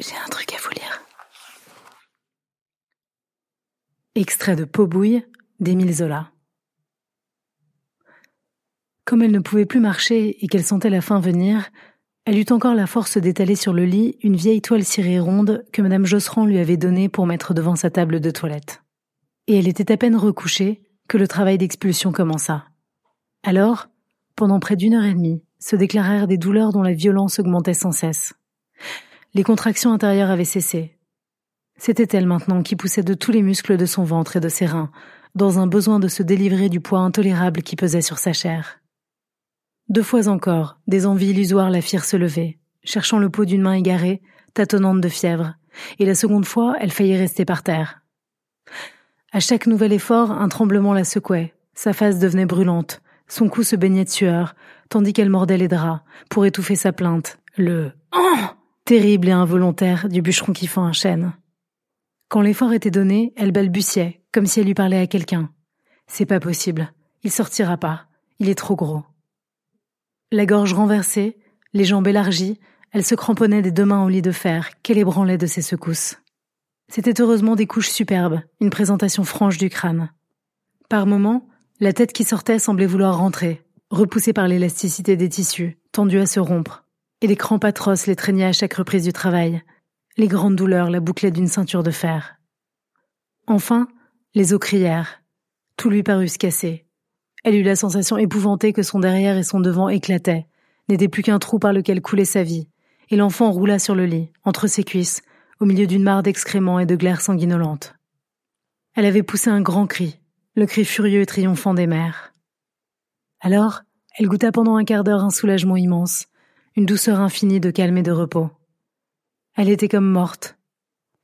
J'ai un truc à vous lire. Extrait de Peau bouille d'Émile Zola. Comme elle ne pouvait plus marcher et qu'elle sentait la faim venir, elle eut encore la force d'étaler sur le lit une vieille toile cirée ronde que Madame Josserand lui avait donnée pour mettre devant sa table de toilette. Et elle était à peine recouchée que le travail d'expulsion commença. Alors, pendant près d'une heure et demie, se déclarèrent des douleurs dont la violence augmentait sans cesse. Les contractions intérieures avaient cessé. C'était elle maintenant qui poussait de tous les muscles de son ventre et de ses reins, dans un besoin de se délivrer du poids intolérable qui pesait sur sa chair. Deux fois encore, des envies illusoires la firent se lever, cherchant le pot d'une main égarée, tâtonnante de fièvre, et la seconde fois, elle faillit rester par terre. À chaque nouvel effort, un tremblement la secouait, sa face devenait brûlante, son cou se baignait de sueur, tandis qu'elle mordait les draps, pour étouffer sa plainte, le Oh terrible et involontaire du bûcheron qui fend un chêne. Quand l'effort était donné, elle balbutiait, comme si elle lui parlait à quelqu'un. C'est pas possible. Il sortira pas. Il est trop gros. La gorge renversée, les jambes élargies, elle se cramponnait des deux mains au lit de fer qu'elle ébranlait de ses secousses. C'était heureusement des couches superbes, une présentation franche du crâne. Par moments, la tête qui sortait semblait vouloir rentrer, repoussée par l'élasticité des tissus, tendue à se rompre, et les crampes atroces les traînaient à chaque reprise du travail. Les grandes douleurs la bouclaient d'une ceinture de fer. Enfin, les os crièrent. Tout lui parut se casser. Elle eut la sensation épouvantée que son derrière et son devant éclataient, n'était plus qu'un trou par lequel coulait sa vie, et l'enfant roula sur le lit, entre ses cuisses, au milieu d'une mare d'excréments et de glaires sanguinolentes. Elle avait poussé un grand cri, le cri furieux et triomphant des mères. Alors, elle goûta pendant un quart d'heure un soulagement immense, une douceur infinie de calme et de repos. Elle était comme morte.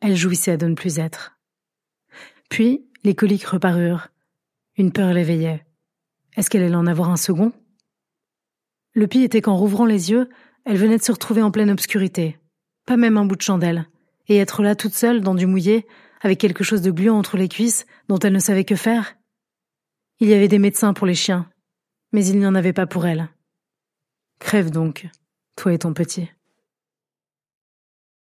Elle jouissait de ne plus être. Puis, les coliques reparurent. Une peur l'éveillait. Est-ce qu'elle allait en avoir un second? Le pire était qu'en rouvrant les yeux, elle venait de se retrouver en pleine obscurité. Pas même un bout de chandelle. Et être là toute seule, dans du mouillé, avec quelque chose de gluant entre les cuisses, dont elle ne savait que faire? Il y avait des médecins pour les chiens, mais il n'y en avait pas pour elle. Crève donc, toi et ton petit.